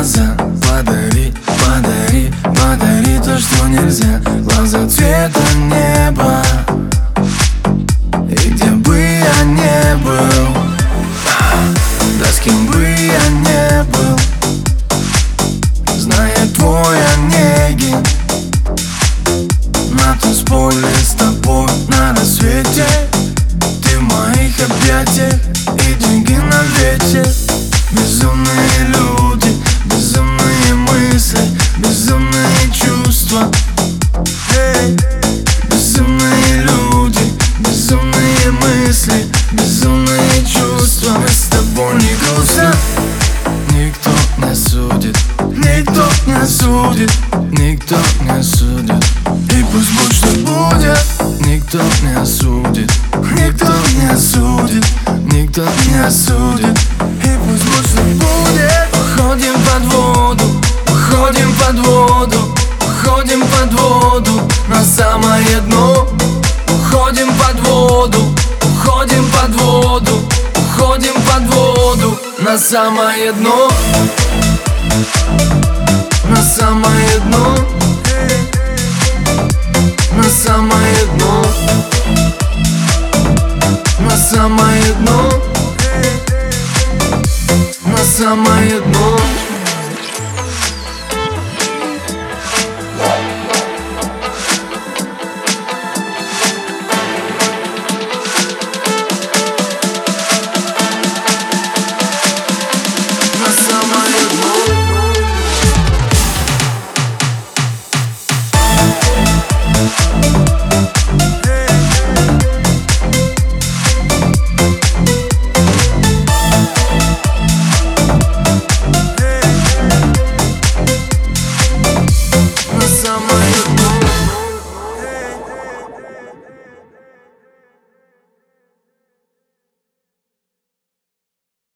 глаза. Подари, подари, подари то, что нельзя. Глаза цвета неба. И где бы я не был? Да с кем бы я не был? Зная твой Онегин На танцполе с тобой на рассвете. Ты в моих объятиях и деньги на ветер мысли, безумные чувства. Эй, Безумные люди, безумные мысли, безумные чувства. Мы с тобой не грустно, никто не судит Никто не судит, никто не судит. И пусть будь что будет, никто не осудит Никто не осудит, никто не осудит на самое дно. На самое дно. На самое дно. На самое дно. На самое дно.